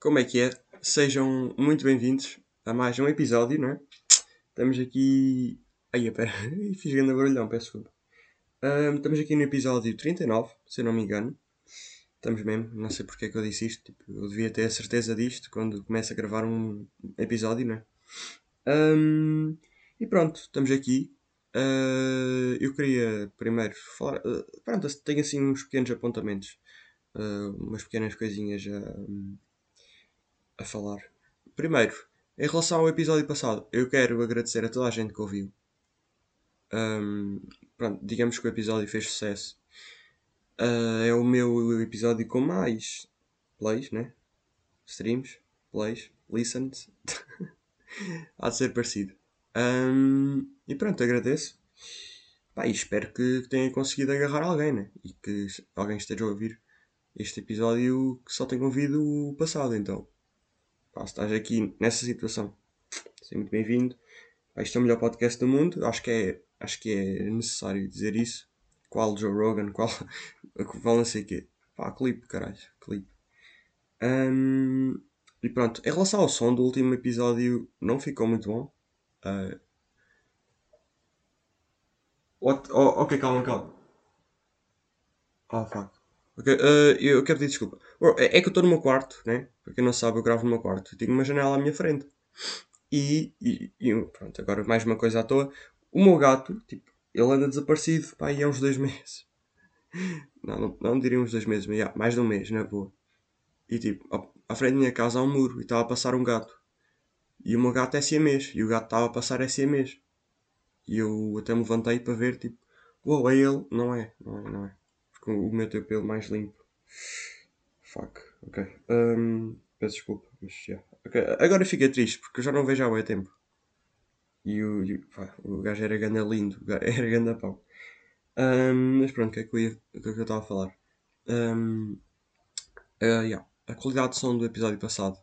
Como é que é? Sejam muito bem-vindos a mais um episódio, não é? Estamos aqui. Ai, pera, fiz grande barulhão, peço desculpa. Ahm, estamos aqui no episódio 39, se eu não me engano. Estamos mesmo, não sei porque é que eu disse isto. Tipo, eu devia ter a certeza disto quando começo a gravar um episódio, não é? Ahm, e pronto, estamos aqui. Ah, eu queria primeiro falar. ah, pronto, tenho assim uns pequenos apontamentos, ah, umas pequenas coisinhas a, a falar. Primeiro, em relação ao episódio passado, eu quero agradecer a toda a gente que ouviu. Ahm, pronto, digamos que o episódio fez sucesso. Ah, é o meu episódio com mais plays, né? Streams, plays, listens. Há de ser parecido. Ahm, e pronto, agradeço. Pá, e espero que tenha conseguido agarrar alguém, né? E que alguém esteja a ouvir este episódio que só tenha ouvido o passado, então. Se estás aqui nessa situação, seja muito bem-vindo. Isto é o melhor podcast do mundo. Acho que é, acho que é necessário dizer isso. Qual Joe Rogan, qual, qual não sei o quê. Pá, clipe, caralho, clipe. Ahm, e pronto, em relação ao som do último episódio, não ficou muito bom. What- oh, ok, calma, calma. Ah, fuck. Ok, ah, eu quero pedir desculpa. É é que eu estou no meu quarto, né? Para quem não sabe, eu gravo no meu quarto. Tenho uma janela à minha frente. E, e, e, pronto, agora mais uma coisa à toa. O meu gato, tipo, ele anda desaparecido, pá, aí há uns dois meses. Não, não, não diria uns dois meses, mas já, mais de um mês, na boa. E tipo, ao- à frente da minha casa há um muro e estava a passar um gato. E o meu gato é siamês. E o gato estava a passar é siamês. E eu até me levantei para ver, tipo, uou, é ele? Não é, não é, não é. Porque o meu tem o pelo mais limpo. Fuck, ok. Hum, peço desculpa, mas já. Ok, Agora fiquei triste porque eu já não vejo há muito tempo. E o, e pá, o gajo era ganda lindo, era ganda pau. Hum, mas pronto, o que é que eu que é estava a falar? Hum, ah, yeah, a qualidade de som do episódio passado.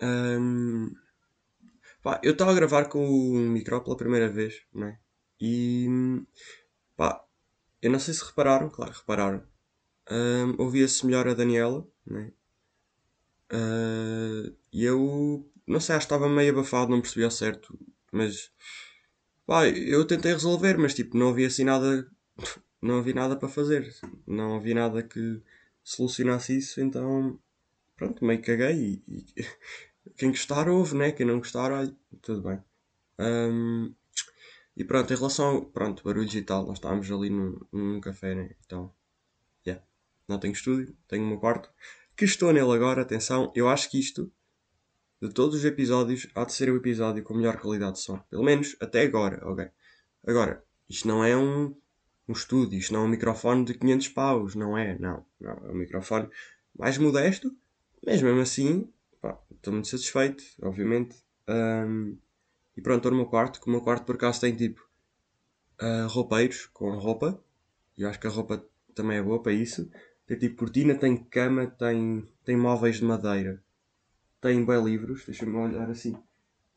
Hum, pá, eu estava a gravar com o micro pela primeira vez, né? E pá, eu não sei se repararam, claro, repararam. Hum, Ouvia-se melhor a Daniela, né? E eu não sei, acho que estava meio abafado, não percebi ao certo, mas pá, eu tentei resolver, mas tipo, não havia assim nada, não havia nada para fazer, não havia nada que solucionasse isso, então pronto, meio caguei e, e quem gostar ouve, né? Quem não gostar, olha, tudo bem. Ahm, e pronto, em relação ao pronto, barulhos e tal, nós estávamos ali num, num café, né? Então, yeah. Não tenho estúdio, tenho o meu quarto, que estou nele agora, atenção, eu acho que isto, de todos os episódios, há de ser o episódio com melhor qualidade de som. Pelo menos até agora, ok? Agora, isto não é um, um estúdio, isto não é um microfone de 500 paus, não é? Não, não, é um microfone mais modesto, mas mesmo assim, estou muito satisfeito, obviamente. Ahm, e pronto, estou no meu quarto, que o meu quarto por acaso tem tipo ah, roupeiros com roupa, e eu acho que a roupa também é boa para isso. Tem tipo cortina, tem cama, tem, tem móveis de madeira, tem bem livros, deixa-me olhar assim.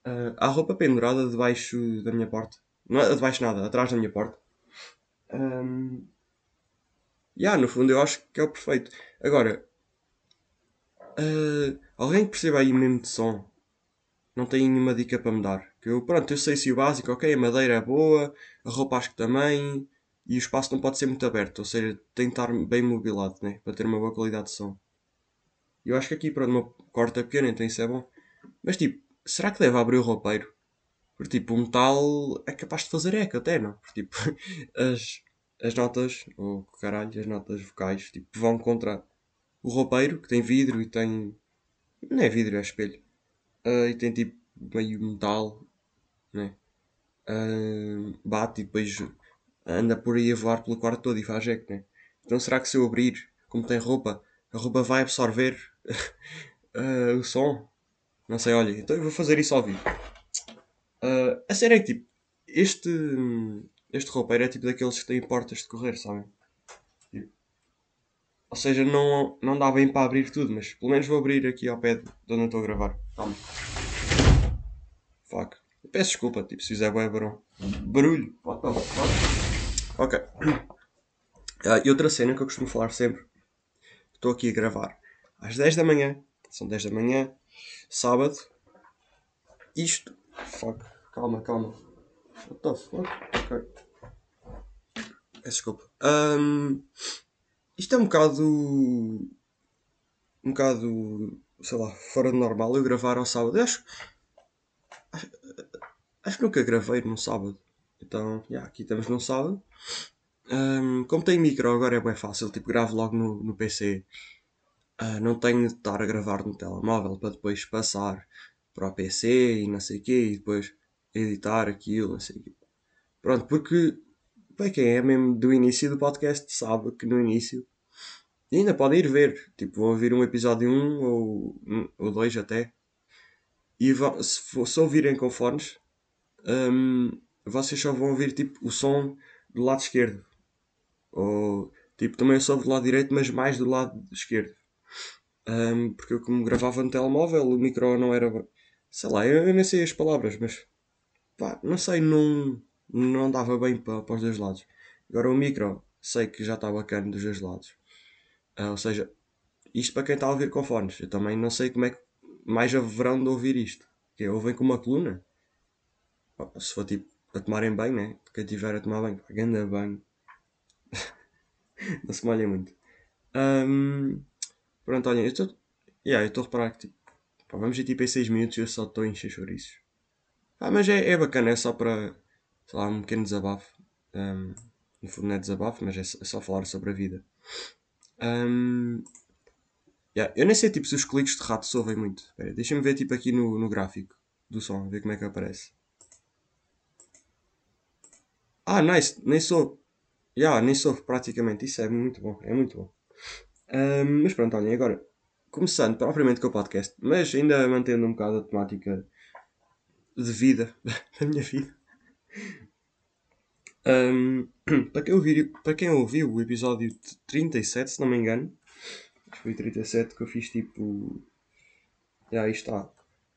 Ah, há roupa pendurada debaixo da minha porta. Não é debaixo nada, atrás da minha porta. Um, yeah, no fundo eu acho que é o perfeito. Agora, ah, alguém que perceba aí mesmo de som, não tem nenhuma dica para me dar. Que eu, pronto, eu sei se o básico, ok, a madeira é boa, a roupa acho que também, e o espaço não pode ser muito aberto, ou seja, tem que estar bem mobilado, né? Para ter uma boa qualidade de som. Eu acho que aqui, pronto, o meu corte é pequeno, então isso é bom. Mas tipo, será que deve abrir o roupeiro? Porque tipo, o metal é capaz de fazer eco até, não? Porque tipo, as, as notas, ou caralho, as notas vocais, tipo, vão contra o roupeiro, que tem vidro e tem. Não é vidro, é espelho. Ah, e tem tipo meio metal, né? Ah, bate e depois anda por aí a voar pelo quarto todo e faz eco, né? Então será que se eu abrir, como tem roupa, a roupa vai absorver ah, o som? Não sei, olha, então eu vou fazer isso ao vivo. Ah, a sério é que tipo, este, este roupeiro é tipo daqueles que têm portas de correr, sabem? Tipo, Ou seja, não, não dá bem para abrir tudo, mas pelo menos vou abrir aqui ao pé de onde eu estou a gravar. Calma. Fuck. Peço desculpa, tipo, se fizer bem barulho. Barulho. Ok. Ah, e outra cena que eu costumo falar sempre. Estou aqui a gravar às 10 da manhã são 10 da manhã, sábado. Isto. Fuck, calma, calma. What the fuck? Ok. Desculpa. Um, isto é um bocado. Um bocado. Sei lá, fora de normal eu gravar ao sábado. Eu acho. Acho que nunca gravei num sábado. Então, yeah, aqui estamos num sábado. Um, como tem micro agora é bem fácil, tipo, gravo logo no, no PC. Uh, ah, não tenho de estar a gravar no telemóvel para depois passar para o PC e não sei o quê, e depois editar aquilo, não sei o quê. Pronto, porque para quem é mesmo do início do podcast sabe que no início ainda pode ir ver, tipo, vão ouvir um episódio 1 ou, ou 2 até. E se, se ouvirem com fones, um, vocês só vão ouvir tipo o som do lado esquerdo. Ou tipo, também eu do lado direito, mas mais do lado esquerdo. Um, porque eu como gravava no telemóvel, o micro não era. Sei lá, eu, eu nem sei as palavras, mas pá, não sei, não, não dava bem para, para os dois lados. Agora o micro, sei que já está bacana dos dois lados. Uh, ou seja, isto para quem está a ouvir com fones. Eu também não sei como é que mais haverão de ouvir isto. Que ouvem com uma coluna. Se for tipo a tomarem banho, né? Quem tiver a tomar banho, ganda banho. não se molhem muito. Um, pronto, olhem, eu estou. Yeah, eu estou a reparar que tipo, pá, vamos ir tipo em 6 minutos e eu só estou a encher chouriços. Ah, mas é, é bacana, é só para. sei lá, um pequeno desabafo. Um, no fundo não é desabafo, mas é só, é só falar sobre a vida. Um, yeah, eu nem sei tipo, se os cliques de rato se ouvem muito. deixa-me ver tipo aqui no, no gráfico do som, ver como é que aparece. Ah, nice, nem sou. Yeah, nem sou praticamente. Isso é muito bom, é muito bom. Um, mas pronto, olhem, agora, começando propriamente com o podcast, mas ainda mantendo um bocado a temática de vida, da minha vida. Um, para, quem ouviu, para quem ouviu o episódio 37, se não me engano, foi 37 que eu fiz tipo. Já, aí está.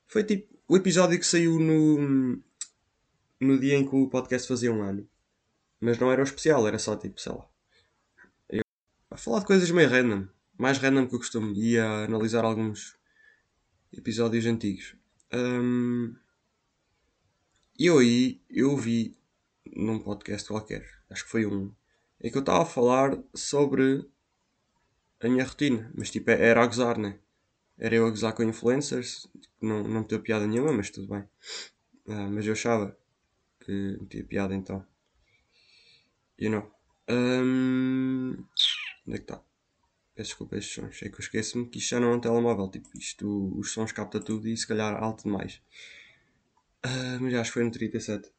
Foi tipo o episódio que saiu no, no dia em que o podcast fazia um ano. Mas não era o especial, era só tipo, sei lá. Eu, a falar de coisas meio random. Mais random que eu costumo. E a analisar alguns episódios antigos. Um, e eu aí, eu vi num podcast qualquer, acho que foi um, em que eu estava a falar sobre a minha rotina. Mas tipo, era a gozar, né? Era eu a gozar com influencers, não, não me deu piada nenhuma, mas tudo bem. Uh, mas eu achava que tinha piada então. You know. Um, onde é que está? Peço desculpa estes sons. É que eu esqueço-me que isto já não é um telemóvel. Tipo, isto, os sons capta tudo e se calhar alto demais. Uh, mas acho que foi no 37.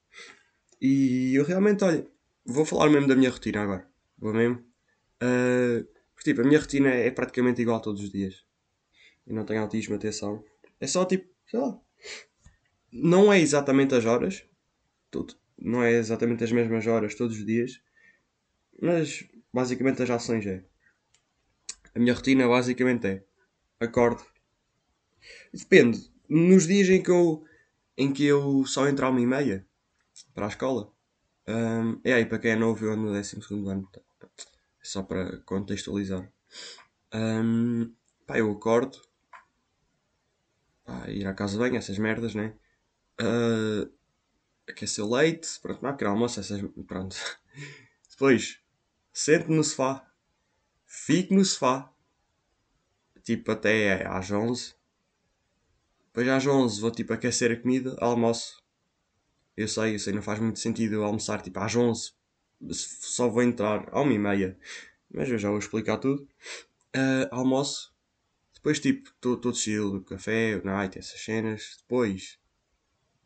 E eu realmente, olha, vou falar mesmo da minha rotina agora. Vou mesmo. Uh, porque, tipo, a minha rotina é praticamente igual todos os dias. Eu não tenho autismo, atenção. É só tipo, sei lá. Não é exatamente as horas. Tudo. Não é exatamente as mesmas horas todos os dias. Mas basicamente as ações é. A minha rotina basicamente é. Acordo. Depende. Nos dias em que eu, em que eu só entro a uma e meia para a escola. Um, é aí para quem é novo, eu ando no 12 ano. Só para contextualizar. Um, pá, eu acordo. Pá, ir à casa banho, essas merdas, né? Uh, aquecer o leite, pronto, não há que almoço, essas, pronto. Depois, sento no sofá, fico no sofá, tipo até às 11. Depois às 11 vou tipo aquecer a comida, almoço. Eu sei, eu sei, não faz muito sentido almoçar tipo às 11. Só vou entrar à 1 e meia. Mas eu já vou explicar tudo. Uh, almoço. Depois tipo, estou chill, café, night, essas cenas. Depois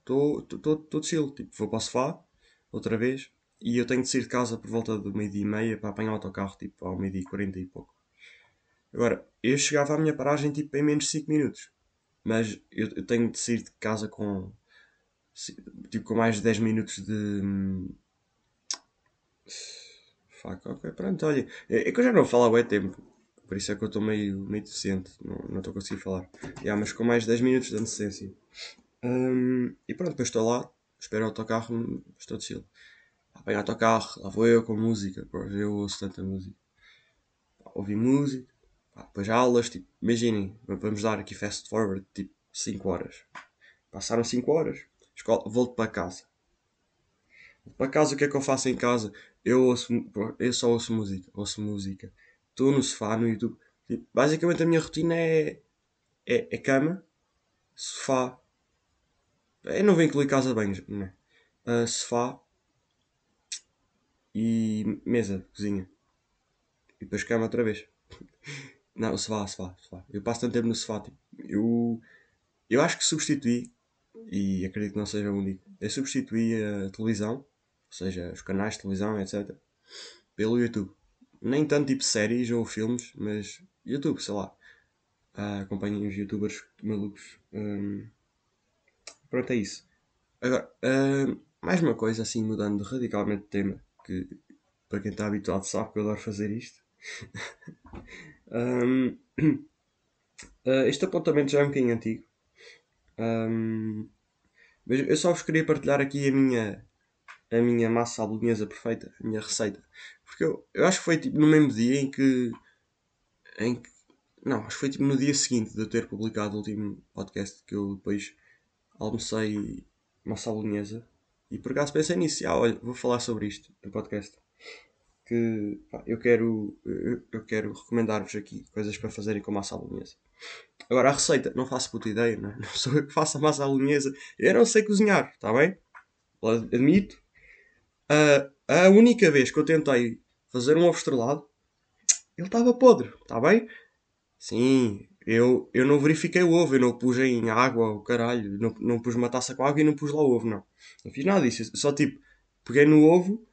estou chill. Tipo, vou para o sofá, outra vez, e eu tenho de sair de casa por volta do meio-dia e meia para apanhar o autocarro, tipo, ao meio-dia e quarenta e pouco. Agora, eu chegava à minha paragem, tipo, em menos de 5 minutos. Mas eu, eu, tenho de sair de casa com, tipo, com mais de 10 minutos de... Fuck, ok, pronto, olha. É, é que eu já não falo há tempo. Por isso é que eu estou meio, meio deficiente. Não estou conseguindo falar. Yeah, mas com mais de 10 minutos de antecedência. Um, e pronto, depois estou lá, espero o autocarro, estou de chill. Apanho o autocarro, lá vou eu com música, eu ouço tanta música. Ouvi música, depois aulas, tipo, imaginem, vamos dar aqui fast forward, tipo, 5 horas. Passaram 5 horas, escola, volto para casa. Volto para casa, o que é que eu faço em casa? Eu, ouço, eu só ouço música, ouço música. Estou no sofá, no YouTube. Tipo, basicamente a minha rotina é, é, é cama, sofá. Eu não vou incluir casa de banhos, né? Uh, sofá e mesa, cozinha. E depois cama outra vez. Não, sofá, sofá, sofá. Eu passo tanto tempo no sofá. Tipo, eu, eu acho que substituí, e acredito que não seja o único, eu substituí a televisão, ou seja, os canais de televisão, etc., pelo YouTube. Nem tanto tipo séries ou filmes, mas YouTube, sei lá. Ah, acompanhem os youtubers malucos. Um, pronto, é isso. Agora, uh, mais uma coisa assim, mudando radicalmente de tema, para quem está habituado sabe que eu adoro fazer isto. um, uh, este apontamento já é um bocadinho antigo. Um, mas eu só vos queria partilhar aqui a minha, a minha massa bolonhesa perfeita, a minha receita. Porque eu, eu acho que foi tipo no mesmo dia em que. Em que não, acho que foi tipo no dia seguinte de eu ter publicado o último podcast que eu depois almocei massa bolonhesa. E por acaso pensei nisso, ah, olha, vou falar sobre isto no podcast. Que pá, eu quero, eu, quero recomendar-vos aqui coisas para fazerem com massa bolonhesa. Agora a receita, não faço puta ideia, não, é? não sou eu que faço a massa bolonhesa. Eu não sei cozinhar, está bem? Admito. Uh, a única vez que eu tentei fazer um ovo estrelado, ele estava podre, está bem? Sim, eu, eu não verifiquei o ovo, eu não pus em água, o caralho, não, não pus uma taça com água e não pus lá o ovo, não. Não fiz nada disso, só tipo, peguei no ovo,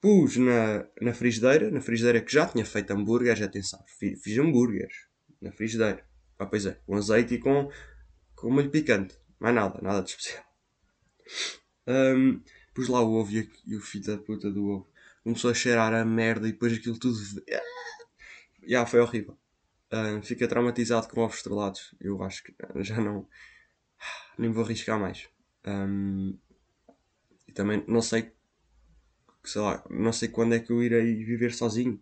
pus na, na frigideira, na frigideira que já tinha feito hambúrgueres, atenção, fiz, fiz hambúrgueres na frigideira. Ah, pois é, com azeite e com, com molho picante, mais nada, nada de especial. Um, pus lá o ovo e, e o filho da puta do ovo começou a cheirar a merda e depois aquilo tudo. Já yeah, foi horrível. Uh, fica traumatizado com ovos estrelados. Eu acho que já não. Nem vou arriscar mais. Um, e também não sei. Sei lá, não sei quando é que eu irei viver sozinho.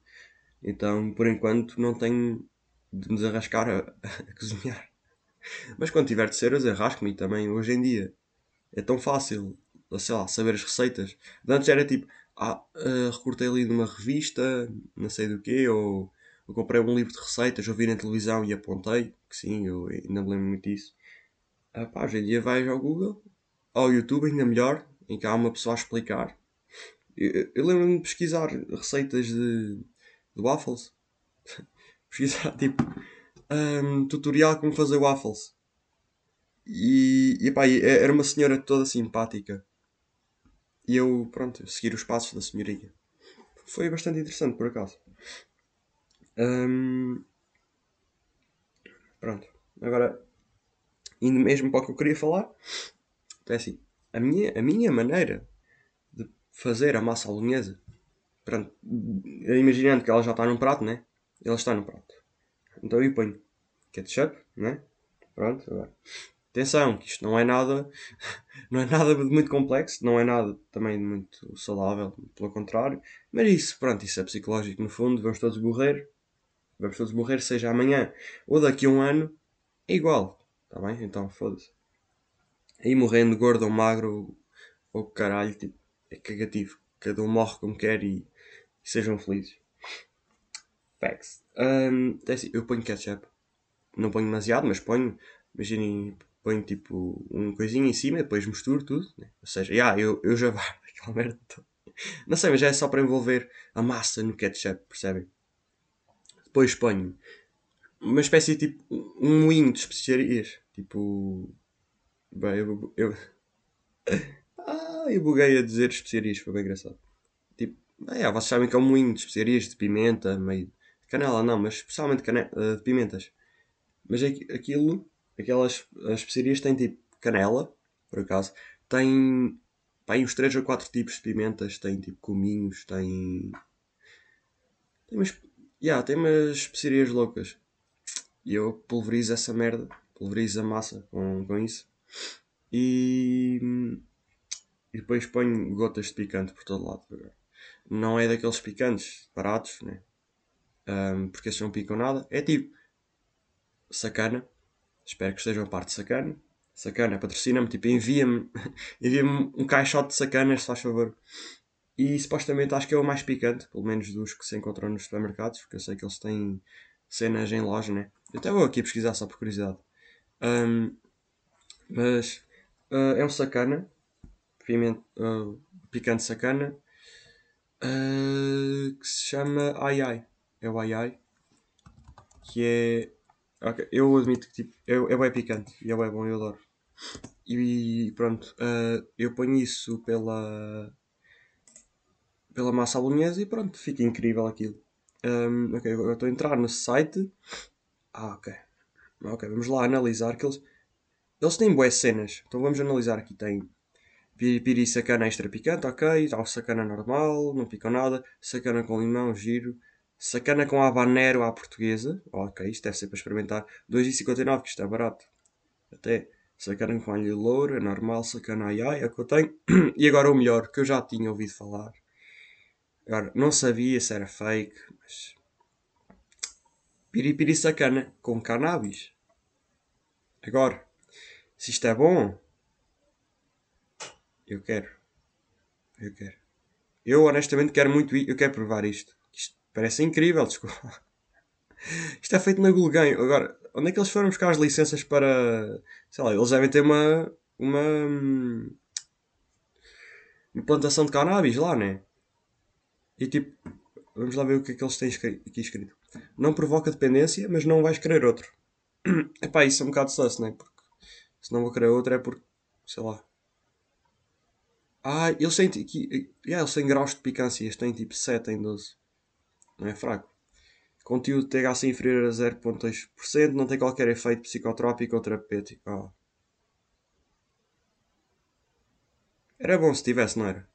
Então, por enquanto, não tenho de me desarrascar a, a cozinhar. Mas quando tiver de ser, eu desarrasco-me também. Hoje em dia é tão fácil, sei lá, saber as receitas. Antes era tipo, ah, uh, recortei ali numa revista, não sei do quê, ou eu comprei um livro de receitas, ouvi na televisão e apontei, que sim, eu ainda me lembro muito disso. Ah, pá, hoje em dia vais ao Google, ao YouTube, ainda melhor, em que há uma pessoa a explicar. Eu, eu lembro-me de pesquisar receitas de, de waffles. pesquisar, tipo, um, tutorial como fazer waffles. E, e pá, era uma senhora toda simpática. E eu, pronto, seguir os passos da senhoria. Foi bastante interessante, por acaso. Um, pronto. Agora, indo mesmo para o que eu queria falar, é assim, a minha, a minha maneira de fazer a massa bolonhesa, pronto, imaginando que ela já está num prato, né? Ela está no prato. Então eu ponho ketchup, né? Pronto, agora. Atenção, que isto não é nada, não é nada de muito complexo, não é nada também de muito saudável, pelo contrário. Mas isso, pronto, isso é psicológico no fundo, vamos todos morrer, vamos todos morrer, seja amanhã ou daqui a um ano, é igual. Está bem? Então foda-se. Aí morrendo gordo ou magro ou caralho, tipo, é cagativo. Cada um morre como quer e, e sejam felizes. Facts. Um, é assim, eu ponho ketchup. Não ponho demasiado, mas ponho. Imaginem, ponho tipo um coisinho em cima, depois misturo tudo. Né? Ou seja, yeah, eu, eu já vá aquela merda. Não sei, mas é só para envolver a massa no ketchup, percebem? Depois ponho uma espécie de tipo um moinho de especiarias. Tipo. Bem, eu. eu... ah, eu buguei a dizer especiarias, foi bem engraçado. Tipo, é, vocês sabem que é um moinho de especiarias de pimenta, meio. de canela, não, mas especialmente canela, uh, de pimentas. Mas aquilo, aquelas as especiarias têm tipo canela, por acaso, tem. Tem uns 3 ou 4 tipos de pimentas, tem tipo cominhos, tem. Tem umas Yeah, tem umas especiarias loucas. E eu pulverizo essa merda, pulverizo a massa com, com isso. E, e depois ponho gotas de picante por todo lado. Não é daqueles picantes baratos, né? Um, porque esses não picam nada. É tipo sacana. Espero que estejam a parte de sacana. Sacana, patrocina-me, tipo, envia-me envia um caixote de sacanas, se faz favor. E supostamente acho que é o mais picante, pelo menos dos que se encontram nos supermercados, porque eu sei que eles têm cenas em loja, né? Eu até vou aqui pesquisar só por curiosidade. Um, mas uh, é um sacana, pimento, uh, picante sacana, uh, que se chama Ai Ai. É o Ai Ai. Que é. Okay, eu admito que tipo, é, é bem picante e é bem bom, eu adoro. E pronto, eu ponho isso pela pela massa bolonhesa e pronto, fica incrível aquilo. Um, ok, eu estou a entrar no site. Ah, ok. Ok, vamos lá analisar que eles. Eles têm boas cenas. Então vamos analisar aqui. Tem piripiri sacana extra picante, ok. Tal sacana normal, não pica nada. Sacana com limão, giro. Sacana com habanero à portuguesa. Ok, isto deve ser para experimentar. 2,59, que isto é barato. Até. Sacana com alho louro, é normal. Sacana ai ai, é o que eu tenho. e agora o melhor, que eu já tinha ouvido falar. Agora, não sabia se era fake, mas. Piripiri sacana com cannabis. Agora, se isto é bom, eu quero. Eu quero. Eu honestamente quero muito Eu quero provar isto. Isto parece incrível, desculpa. Isto é feito na Gulguem. Agora, onde é que eles foram buscar as licenças para. Sei lá, eles devem ter uma. Uma. Uma plantação de cannabis lá, né? E tipo, vamos lá ver o que é que eles têm aqui escrito. Não provoca dependência, mas não vais querer outro. Epá, isso é um bocado sus, não é? Porque se não vou querer outro é porque, sei lá. Ah, eles têm, aqui, yeah, eles têm graus de picância, eles têm tipo 7 em 12. Não é fraco. Conteúdo THC inferior a 0.2%, não tem qualquer efeito psicotrópico ou terapêutico. Oh. Era bom se tivesse, não era?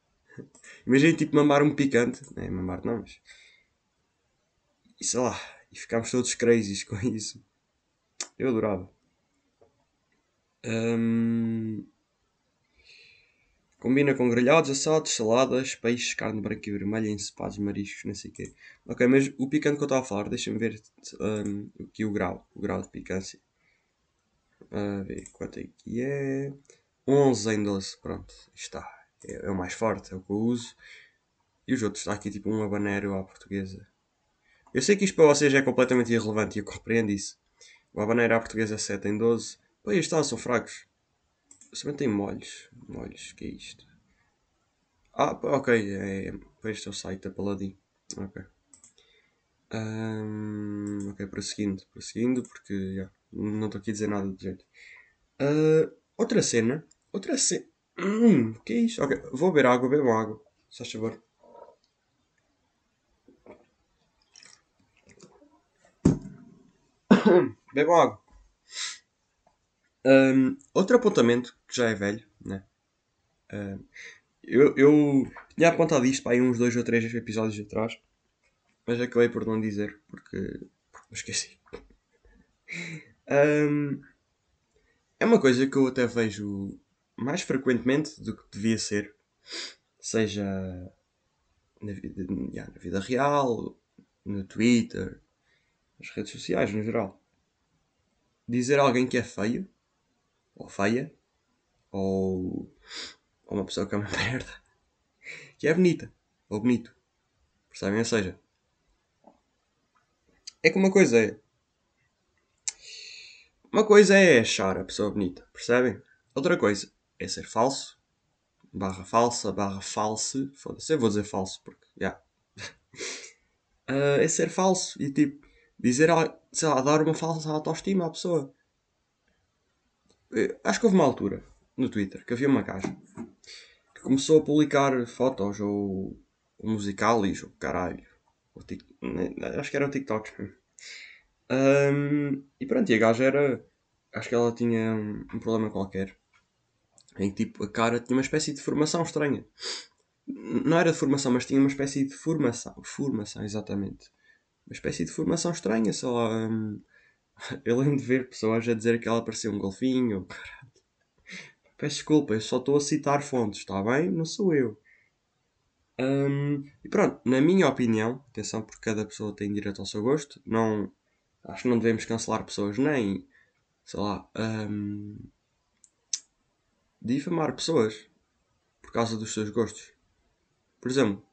Imagina tipo mamar um picante. Não é mamar não, mas. E sei lá. E ficámos todos crazies com isso. Eu adorava. Um... Combina com grelhados, assados, saladas, peixes, carne branca e vermelha, encepados, mariscos, não sei o quê. Ok, mas o picante que eu estava a falar, deixa-me ver um, aqui o grau, o grau de picância. A ver quanto é que é. 11 em 12, pronto, está é, é, o mais forte, é o que eu uso. E os outros, está aqui tipo um habanero à portuguesa. Eu sei que isto para vocês é completamente irrelevante e eu compreendo isso. O habanero à portuguesa 7 em 12. Pois está, são fracos. Também tem molhos. Molhos, que é isto? Ah, ok, é, pois este é o site da Paladin. Ok. Um, ok, prosseguindo, prosseguindo, porque yeah, não estou aqui a dizer nada de jeito. Uh, outra cena, outra cena. Hum, que isso? Ok, vou beber água, bebo água. Faz favor. Bebam água. Um, outro apontamento, que já é velho, né? Um, eu, eu tinha apontado isto para aí uns dois ou três episódios atrás, mas acabei por não dizer, porque, porque esqueci. Um, é uma coisa que eu até vejo mais frequentemente do que devia ser, seja na vida, yeah, na vida real, no Twitter, nas redes sociais no geral. Dizer a alguém que é feio, ou feia, ou, ou uma pessoa que é uma merda, que é bonita, ou bonito. Percebem? Ou seja, é que uma coisa é. Uma coisa é achar a pessoa bonita, percebem? Outra coisa é ser falso, barra falsa, barra false, foda-se, eu vou dizer falso porque, já. Yeah. uh, é ser falso e tipo, dizer, sei lá, dar uma falsa autoestima à pessoa. Eu, acho que houve uma altura no Twitter que havia uma gaja que começou a publicar fotos ou, ou musicalis ou caralho. Ou tic, acho que era o TikTok. Um, e pronto, e a gaja era. Acho que ela tinha um problema qualquer em que tipo a cara tinha uma espécie de formação estranha. Não era de formação, mas tinha uma espécie de formação. Formação, exatamente. Uma espécie de formação estranha, sei lá. Hum, eu lembro de ver pessoas a dizer que ela parecia um golfinho. Caralho. Peço desculpa, eu só estou a citar fontes, está bem? Não sou eu. Um, e pronto, na minha opinião, atenção, porque cada pessoa tem direito ao seu gosto, não, acho que não devemos cancelar pessoas nem, sei lá, um, difamar pessoas por causa dos seus gostos. Por exemplo,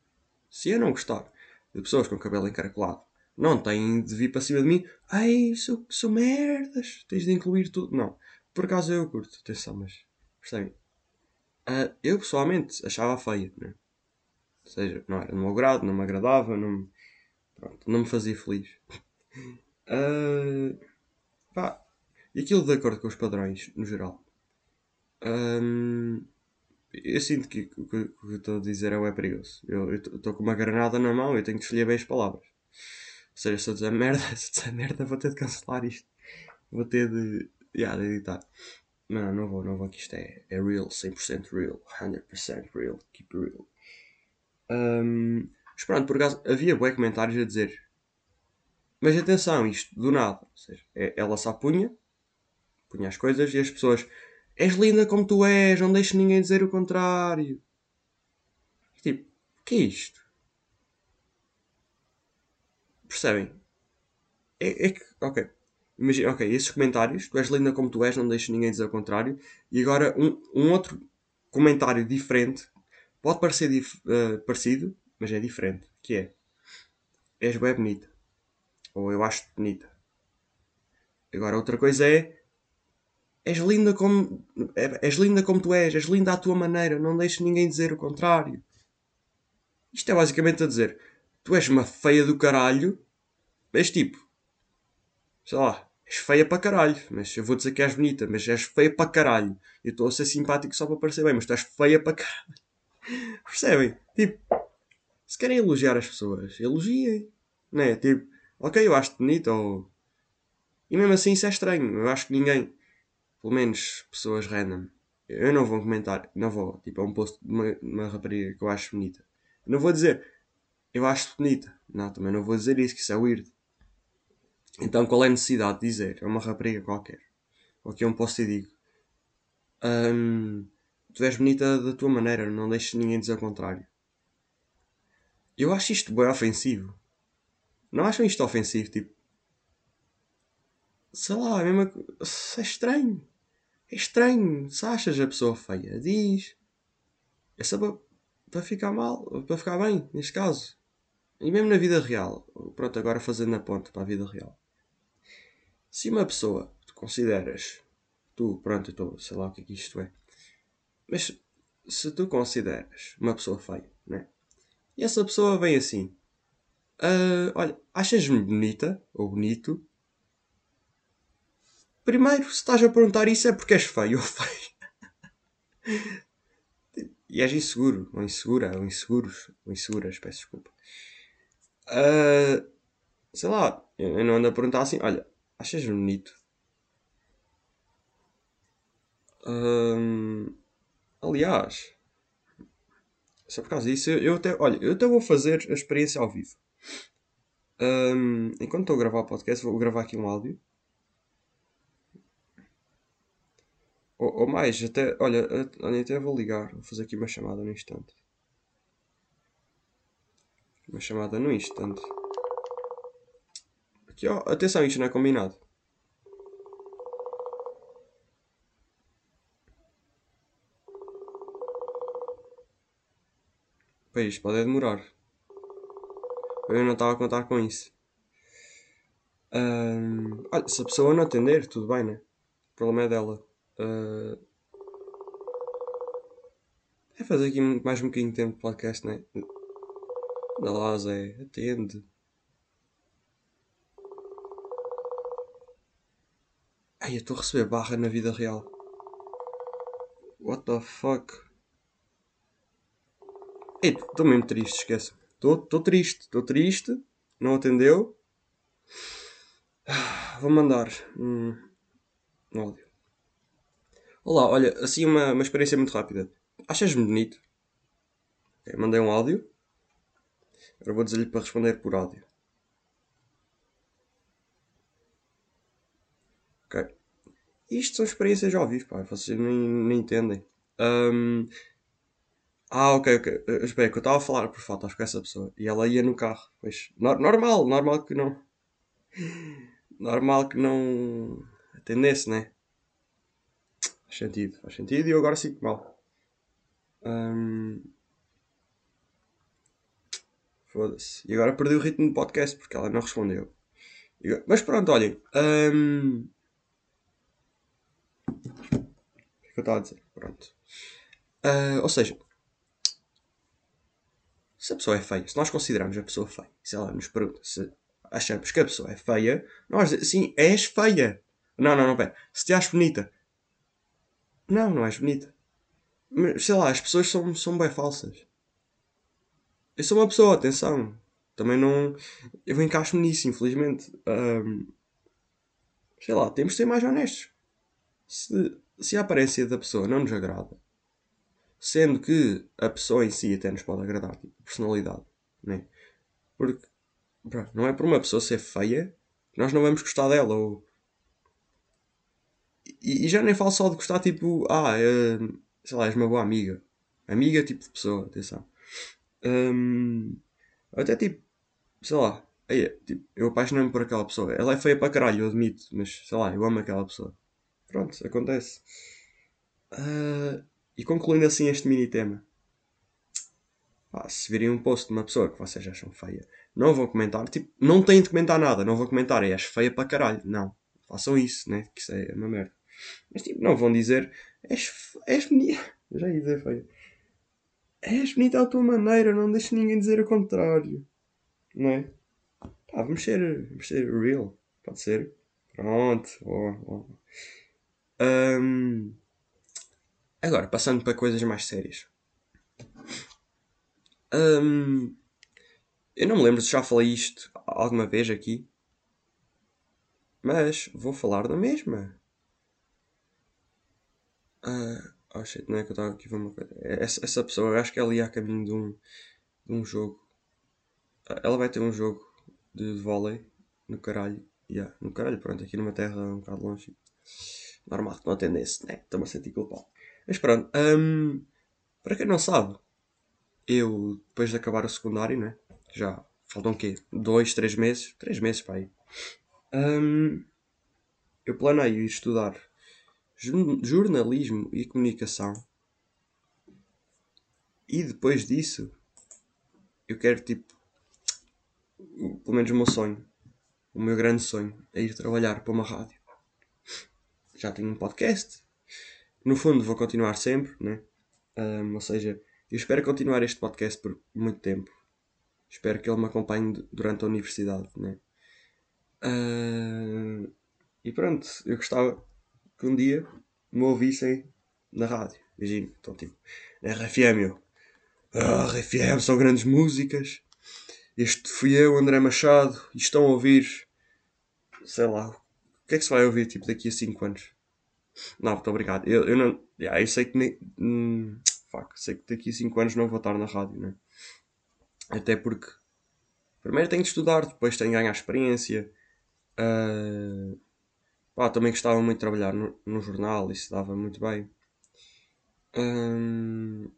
se eu não gostar de pessoas com cabelo encaracolado, não têm de vir para cima de mim, ai, sou, sou merdas, tens de incluir tudo. Não, por acaso eu curto, atenção, mas percebem? Uh, eu pessoalmente achava feia, né? Ou seja, não era no meu grado, não me agradava, não, pronto, não me fazia feliz. Uh, pá, e aquilo de acordo com os padrões, no geral. Eu sinto que o que, eu estou a dizer é, é perigoso. Eu estou com uma granada na mão e tenho que escolher bem as palavras. Ou seja, se eu dizer merda, se eu dizer merda, vou ter de cancelar isto. Vou ter de, yeah, de editar. Não, não vou, não vou, que isto é, é real, 100% real, 100% real, keep real. Um, mas pronto, por acaso havia bué comentários a dizer. Mas atenção, isto do nada. Ou seja, é, ela se apunha, punha as coisas e as pessoas. És linda como tu és, não deixes ninguém dizer o contrário. Tipo, o que é isto? Percebem? É, é que, ok. Imagina, ok, esses comentários, tu és linda como tu és, não deixes ninguém dizer o contrário. E agora um, um outro comentário diferente Pode parecer uh, parecido, mas é diferente. Que é, és bem bonita. Ou eu acho-te bonita. Agora outra coisa é, és linda como, és linda como tu és, és linda à tua maneira, não deixes ninguém dizer o contrário. Isto é basicamente a dizer, tu és uma feia do caralho, mas tipo, sei lá, és feia para caralho, mas eu vou dizer que és bonita, mas és feia para caralho. Eu estou a ser simpático só para parecer bem, mas tu és feia para caralho. Percebem? Tipo, se querem elogiar as pessoas, elogiem. Não é? Tipo, ok, eu acho-te bonito ou. E mesmo assim isso é estranho. Eu acho que ninguém, pelo menos pessoas random, eu não vou comentar, não vou. Tipo, é um post de uma, uma rapariga que eu acho bonita. Eu não vou dizer, eu acho-te bonita. Não, também não vou dizer isso, que isso é weird. Então qual é a necessidade de dizer? É uma rapariga qualquer. Ou que eu um posto e digo. Um, Tu és bonita da tua maneira, não deixes ninguém dizer o contrário. Eu acho isto bem ofensivo. Não acham isto ofensivo? Tipo. Sei lá, é, mesmo, é estranho. É estranho. Se achas a pessoa feia, diz. É só para, ficar mal, para ficar bem, neste caso. E mesmo na vida real. Pronto, agora fazendo a ponta para a vida real. Se uma pessoa tu consideras. Tu, pronto, eu estou, sei lá o que é que isto é. Mas se tu consideras uma pessoa feia, né? E essa pessoa vem assim: uh, Olha, achas-me bonita ou bonito? Primeiro, se estás a perguntar isso é porque és feio ou feio. e és inseguro, ou insegura, ou inseguros, ou inseguras, peço desculpa. Uh, sei lá, eu não ando a perguntar assim: Olha, achas-me bonito? Um, Aliás, só por causa disso, eu até, olha, eu até vou fazer a experiência ao vivo. Um, enquanto estou a gravar o podcast, vou gravar aqui um áudio. Ou, ou mais, até, olha, até vou ligar, vou fazer aqui uma chamada no instante. Uma chamada no instante. Aqui, ó, atenção, isto não é combinado. Pois, pode demorar. Eu não estava a contar com isso. Um, olha, se a pessoa não atender, tudo bem, né? O problema é dela. Uh, é fazer aqui mais um bocadinho de tempo de podcast, né? Anda lá, Zé, atende. Ai, eu estou a receber barra na vida real. What the fuck? Estou mesmo triste, esquece. Estou triste, estou triste. Não atendeu. Vou mandar um áudio. Olá, olha, assim uma, uma experiência muito rápida. Achas-me bonito? Mandei um áudio. Agora vou dizer-lhe para responder por áudio. Ok. Isto são experiências ao vivo, pá. Vocês nem, nem entendem. Um, Ah, ok, ok. Uh, espera, que eu estava a falar por fotos com essa pessoa e ela ia no carro. Pois, no- normal, normal que não. Normal que não atendesse, né? Faz sentido, faz sentido e eu agora sinto mal. Foda-se. E agora perdi o ritmo do podcast porque ela não respondeu. Mas pronto, olhem. O que é que eu estava a dizer? Pronto. Ah, ou seja, se a pessoa é feia, se nós consideramos a pessoa feia, se ela nos pergunta se achamos que a pessoa é feia, nós dizemos, sim, és feia. Não, não, não, pera. Se te achas bonita. Não, não és bonita. Mas, sei lá, as pessoas são, são bem falsas. Eu sou uma pessoa, atenção. Também não. Eu encaixo-me nisso, infelizmente. Ahm, sei lá, temos de ser mais honestos. Se, se a aparência da pessoa não nos agrada, sendo que a pessoa em si até nos pode agradar, tipo, personalidade, né? Porque pá, não é por uma pessoa ser feia que nós não vamos gostar dela. Ou... E, já nem falo só de gostar, tipo, ah, eh, sei lá, és uma boa amiga. Amiga, tipo de pessoa, atenção. Hum, até tipo, sei lá, aí, tipo, eu apaixonei-me por aquela pessoa. Ela é feia para caralho, eu admito, mas sei lá, eu amo aquela pessoa. Pronto, acontece. Ah, e concluindo assim este mini tema. Pá, se virem um post de uma pessoa que vocês acham feia, não vão comentar, tipo, não têm de comentar nada, não vão comentar, és feia para caralho. Não, façam isso, né? Que isso é uma merda. Mas tipo, não vão dizer, és, és bonita. Já ia dizer feia. És bonita à tua maneira, não deixes ninguém dizer o contrário. Não é? Pá, vamos ser, vamos ser real. Pode ser? Pronto. Oh, oh. Hum, agora, passando para coisas mais sérias. Hum, eu não me lembro se já falei isto alguma vez aqui. Mas vou falar da mesma. Ah, oh shit, não é que eu estava aqui a ver uma coisa. Essa, essa pessoa, acho que ela ia a caminho de um, de um jogo. Ah, Ela vai ter um jogo de vôlei no caralho. Yeah, no caralho, pronto, aqui numa terra um bocado longe. Normal que não atendesse, né? Estou-me a sentir culpado. Mas pronto, hum, para quem não sabe, eu depois de acabar o secundário, né? Já faltam o quê? Dois, três meses? Três meses para aí. Hum, eu planeio ir estudar jornalismo e comunicação. E depois disso, eu quero tipo, pelo menos o meu sonho, o meu grande sonho, é ir trabalhar para uma rádio. Já tenho um podcast. No fundo, vou continuar sempre, né? Hum, ou seja, eu espero continuar este podcast por muito tempo. Espero que ele me acompanhe du- durante a universidade, né? Ah, e pronto, eu gostava que um dia me ouvissem na rádio. Imagino, então tipo, RFM eu. Ah, RFM são grandes músicas. Este fui eu, André Machado, e estão a ouvir. Sei lá. O que é que se vai ouvir tipo daqui a 5 anos? Não, muito obrigado. Eu, eu não. Yeah, eu sei que nem. Hum, fuck, sei que daqui a 5 anos não vou estar na rádio, né? Até porque. Primeiro tenho de estudar, depois tenho de ganhar experiência. Ah, pá, também gostava muito de trabalhar no, no jornal, isso dava muito bem. Hum,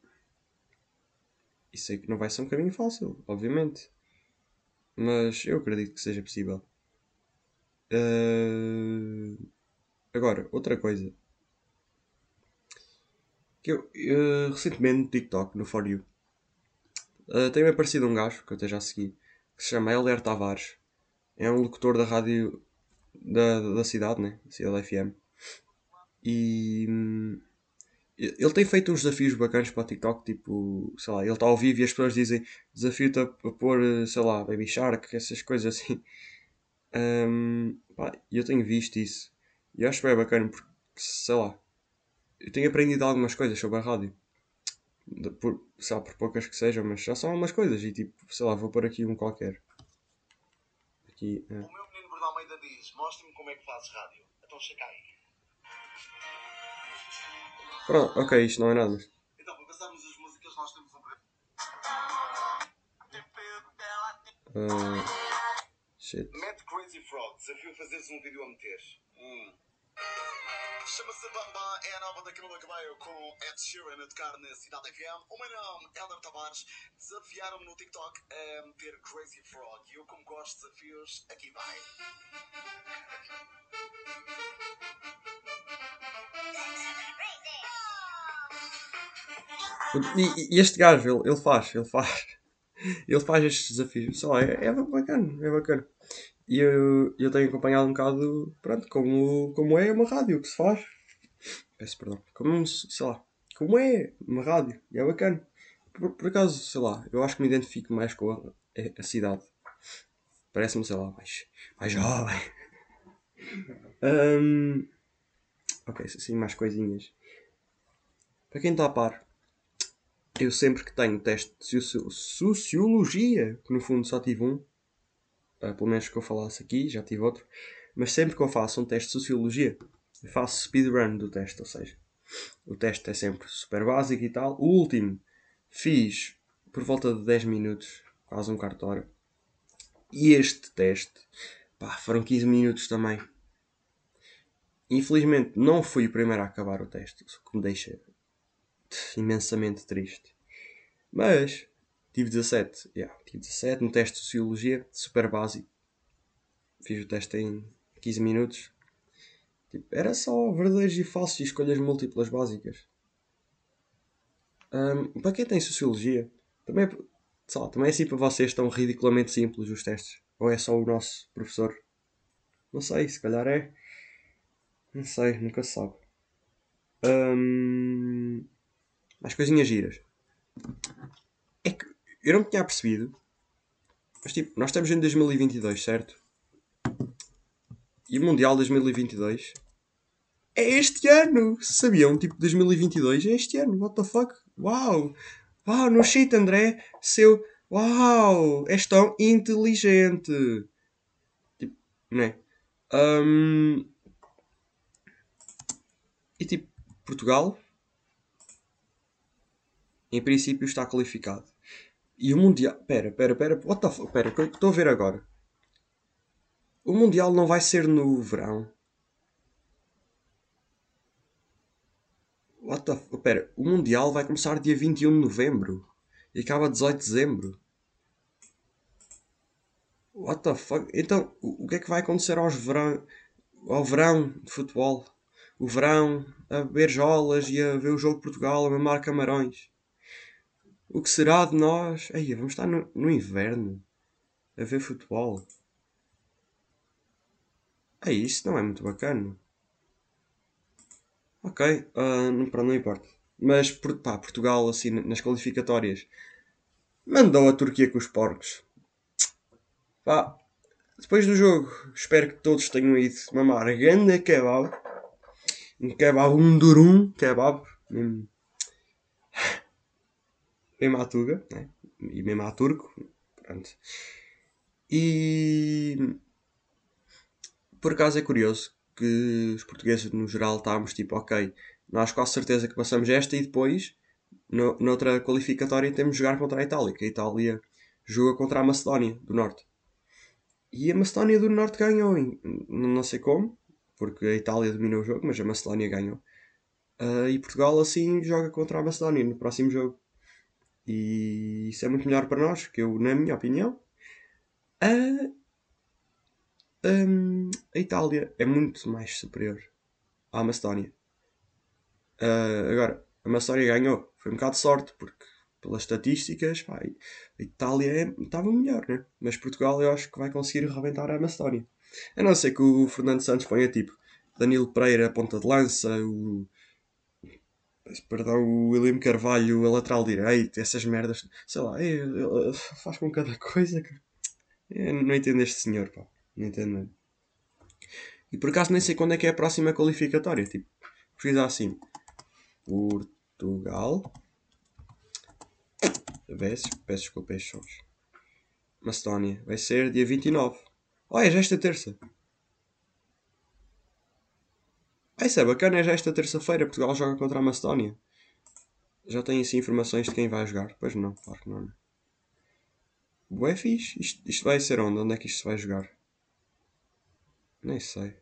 sei que não vai ser um caminho fácil, obviamente. Mas eu acredito que seja possível. Ah, agora, outra coisa. Que eu, eu, recentemente no TikTok, no For You, ah, tem-me aparecido um gajo, que eu até já segui, que se chama Helder Tavares. É um locutor da rádio da, da cidade, né? Cidade FM. E hum, ele tem feito uns desafios bacanas para o TikTok, tipo, sei lá, ele está ao vivo e as pessoas dizem desafio-te a, a pôr, eh, sei lá, Baby Shark, essas coisas assim. Hum, pá, e eu tenho visto isso. E acho bem bacana porque, sei lá, eu tenho aprendido algumas coisas sobre a rádio. De- por, sei lá, por poucas que sejam, mas já são algumas coisas. E tipo, sei lá, vou pôr aqui um qualquer. Aqui, é. O meu menino Bruno Almeida diz: Mostra-me como é que fazes rádio. Então chega aí. Pronto, ok, isto não é nada. Então, para passarmos as músicas, nós temos um. ah, shit. Mete Crazy Frog, desafio a fazeres um vídeo a meter. Hum. Chama-se Bamba, é a nova da Camila Cabello com Ed Sheeran a tocar na Cidade FM. O meu nome, Helder Tavares. Desafiaram-me no TikTok a meter Crazy Frog. E eu, como gosto de desafios, aqui vai. E, e este gajo, ele, ele faz, ele faz. Ele faz estes desafios. Só é, é bacana, é bacana. E eu, eu tenho acompanhado um bocado, pronto, como, como é uma rádio que se faz. Peço perdão. Como, sei lá, como é uma rádio. E é bacana. Por, por acaso, sei lá, eu acho que me identifico mais com a, a cidade. Parece-me, sei lá, mais, mais jovem. Um, ok, assim, mais coisinhas. Para quem está a par, eu sempre que tenho teste de sociologia, que no fundo só tive um, uh, pelo menos que eu falasse aqui, já tive outro, mas sempre que eu faço um teste de sociologia, faço speedrun do teste, ou seja, o teste é sempre super básico e tal. O último fiz por volta de 10 minutos, quase um quarto de hora. E este teste, pá, foram 15 minutos também. Infelizmente não fui o primeiro a acabar o teste, o que me deixa imensamente triste. Mas tive 17, yeah, tive 17 no teste de Sociologia, super básico. Fiz o teste em 15 minutos. Tipo, era só verdadeiros e falsos e escolhas múltiplas básicas. Um, para quem tem Sociologia, também, é, também é assim para vocês tão ridiculamente simples os testes. Ou é só o nosso professor? Não sei, se calhar é. Não sei, nunca se sabe. Um, mais coisinhas giras. Eu não tinha percebido. Mas tipo, nós estamos em 2022, certo? E o Mundial 2022 é este ano! Sabiam? Tipo, 2022 é este ano. What the fuck? Uau! Uau, no shit, André! Seu. Uau! És tão inteligente! Tipo, não é? Um... E tipo, Portugal em princípio está qualificado. E o Mundial. Pera, pera, pera. What the fuck? Pera, que estou a ver agora. O Mundial não vai ser no verão. What the fuck? Pera, o Mundial vai começar dia 21 de novembro e acaba 18 de dezembro. What the fuck? Então, o que é que vai acontecer aos verão, ao verão de futebol? O verão a beber jolas e a ver o jogo de Portugal, a mamar camarões. O que será de nós? Ei, vamos estar no, no inverno a ver futebol. É isso, não é muito bacana. Ok, uh, para não importa. Mas pá, Portugal, assim, nas qualificatórias, mandou a Turquia com os porcos. Pá, depois do jogo, espero que todos tenham ido mamar grande kebab. Um kebab, um durum kebab. Mesmo mesmo à Tuga, né? e mesmo à Turco. Pronto. E por acaso é curioso que os portugueses no geral estávamos tipo, ok, nós quase certeza que passamos esta e depois, no, noutra qualificatória, temos de jogar contra a Itália, que a Itália joga contra a Macedónia do Norte. E a Macedónia do Norte ganhou, não sei como, porque a Itália dominou o jogo, mas a Macedónia ganhou. Uh, e Portugal assim joga contra a Macedónia no próximo jogo. E isso é muito melhor para nós, que eu, na minha opinião, a, um, a Itália é muito mais superior à Macedónia. Uh, agora, a Macedónia ganhou. Foi um bocado de sorte, porque pelas estatísticas, pá, a Itália estava é, melhor, né? Mas Portugal eu acho que vai conseguir arrebentar a Macedónia. A não ser que o Fernando Santos ponha tipo Danilo Pereira, ponta de lança, o perdão, o William Carvalho, a lateral direito, essas merdas, sei lá, é, é, faz com cada coisa. É, não entendo este senhor, pá. Não entendo E por acaso nem sei quando é que é a próxima qualificatória. Tipo, pesquisar assim: Portugal. Peço, peço desculpa, estes. Macedónia. Vai ser dia 29. Olha, já esta terça. Isso é bacana, é já esta terça-feira. Portugal joga contra a Macedónia. Já tem assim informações de quem vai jogar? Pois não, claro que não. Bué fixe. Isto, isto vai ser onde? Onde é que isto se vai jogar? Nem sei.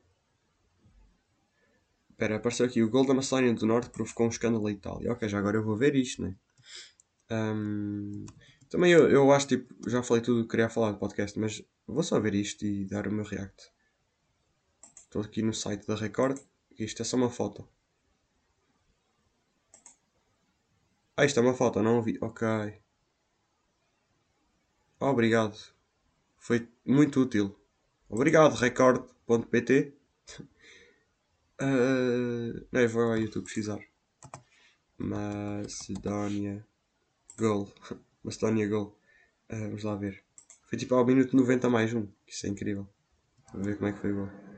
Espera, apareceu aqui. O gol da Macedónia do Norte provocou um escândalo em Itália. Ok, já agora eu vou ver isto, né? Um, também eu, eu acho, tipo, já falei tudo que queria falar do podcast, mas vou só ver isto e dar o meu react. Estou aqui no site da Record. Isto é só uma foto. Ah, isto é uma foto, não ouvi. Ok. Obrigado. Foi muito útil. Obrigado, record.pt. uh, não, eu vou ao YouTube pesquisar. Macedónia Gol. Macedónia Gol. Uh, vamos lá ver. Foi tipo ao minuto 90 mais um. Isso é incrível. Vamos ver como é que foi o gol.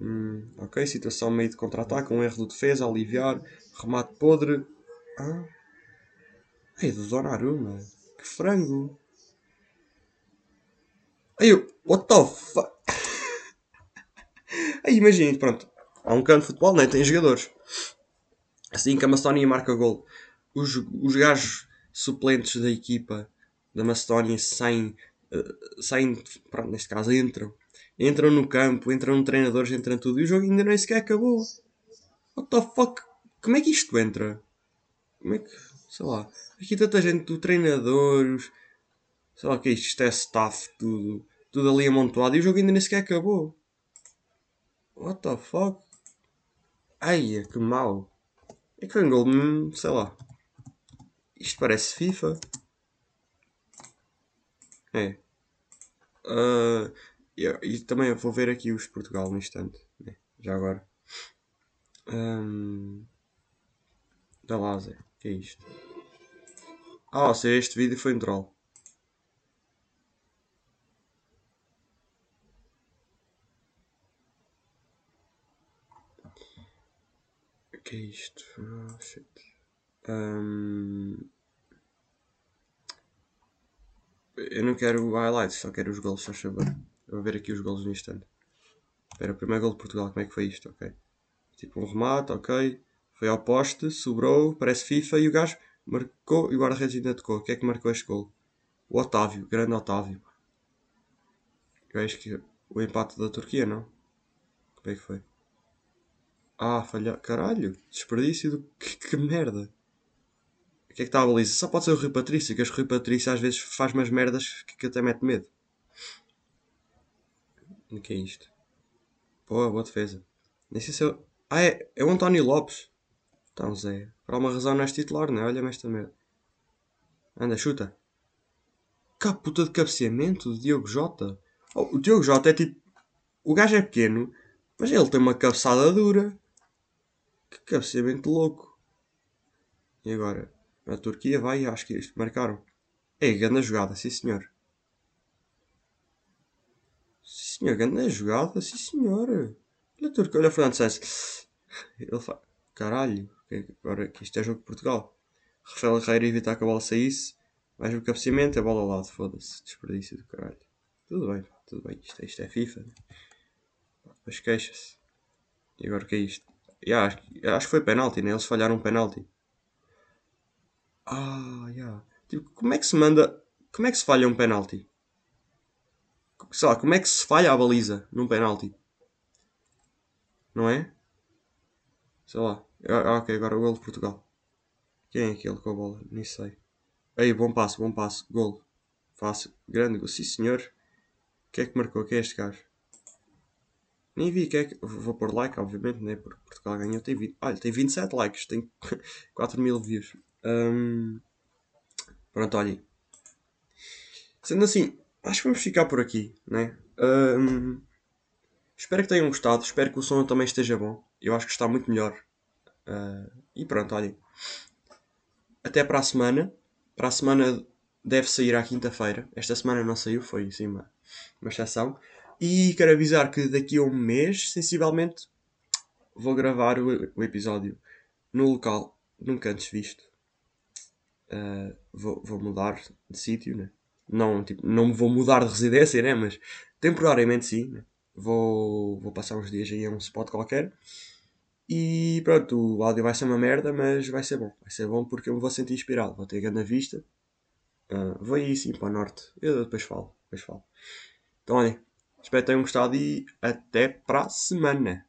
Hum, ok, situação meio de contra-ataque. Um erro do defesa, aliviar. Remate podre. Ah. Ei, do Donnarumma. Que frango. Aí eu, what the fuck? Aí imaginem, pronto. Há um campo de futebol, né? Tem jogadores. Assim que a Macedónia marca gol, os, os gajos suplentes da equipa da Macedónia saem, uh, saem, pronto, neste caso entram. Entram no campo, entram treinadores, entram tudo. E o jogo ainda nem sequer acabou. What the fuck? Como é que isto entra? Como é que. Sei lá. Aqui tanta gente, o treinador, os, sei lá o que é isto, isto é staff, tudo, tudo ali amontoado. E o jogo ainda nem sequer acabou. What the fuck? Ai, que mau. É que foi um gol, sei lá. Isto parece FIFA. É. Uh, e, também vou ver aqui os Portugal no instante. Né? Já agora. Um, da Laser. que é isto? Ah, ou seja, este vídeo foi um troll. Que é isto? Oh, shit. Um... Eu não quero highlights, só quero os gols, só favor. Vou ver aqui os gols no instante. Espera, o primeiro gol de Portugal, como é que foi isto? Ok. Tipo um remate, ok. Foi ao poste, sobrou, parece FIFA e o gajo marcou e o guarda-redes ainda tocou. Quem é que marcou este gol? O Otávio, grande Otávio. Eu acho que o empate da Turquia, não? Como é que foi? Ah, falhar. Caralho, desperdício do. Que, que merda! O que é que está a baliza? Só pode ser o Rui Patrício, que o Rui Patrício às vezes faz umas merdas que, que até mete medo. O que é isto? Boa, boa defesa. Nem sei se eu... Ah, é, é o António Lopes. Então, Zé, por alguma razão não és titular, não é? Olha-me esta merda. Anda, chuta. Que puta de cabeceamento do Diogo Jota. Oh, o Diogo Jota é tipo... O gajo é pequeno, mas ele tem uma cabeçada dura. Que cabeceamento louco. E agora? A Turquia vai, acho que isto marcaram. É, grande jogada, sim senhor. Sim senhor, grande jogada, sim senhor. Olha a Turquia, olha Fernando Santos. Ele fala, caralho, agora que isto é jogo de Portugal. Rafael Herrera evitar que a bola saísse. Mais o cabeceamento, a bola ao lado, foda-se. Desperdício do caralho. Tudo bem, tudo bem. Isto, é, isto é FIFA. Né? Depois queixa-se. E agora o que é isto? Yeah, acho, acho que foi penalti, né? Eles falharam um penalti. Ah, yeah. Tipo, como é que se manda. Como é que se falha um penalti? Sei lá, como é que se falha a baliza num penalti? Não é? Sei lá. Ah, ok, agora o gol de Portugal. Quem é aquele com a bola? Nem sei. Aí, bom passo, bom passo. Gol. Fácil. Grande gol. Sim, senhor. O que é que marcou? Quem é este gajo? Nem vi que é que. Vou pôr like, obviamente, né? Porque Portugal ganhou. Tem 20... Olha, tem 27 likes. Tem 4 mil views. Um... Pronto, olhem. Sendo assim, acho que vamos ficar por aqui, né? Um... Espero que tenham gostado. Espero que o som também esteja bom. Eu acho que está muito melhor. Uh... E pronto, olhem. Até para a semana. Para a semana deve sair à quinta-feira. Esta semana não saiu, foi sim uma, uma exceção. E quero avisar que daqui a um mês, sensivelmente, vou gravar o, o episódio no local nunca antes visto. Uh, vou, vou, mudar de sítio, né? Não, tipo, não vou mudar de residência, né? Mas temporariamente sim. Né? Vou, vou passar uns dias aí a um spot qualquer. E pronto, o áudio vai ser uma merda, mas vai ser bom. Vai ser bom porque eu me vou sentir inspirado. Vou ter grande vista. Uh, vou aí sim para o norte. Eu depois falo. Depois falo. Então olhem. Espero que tenham gostado e até para a semana.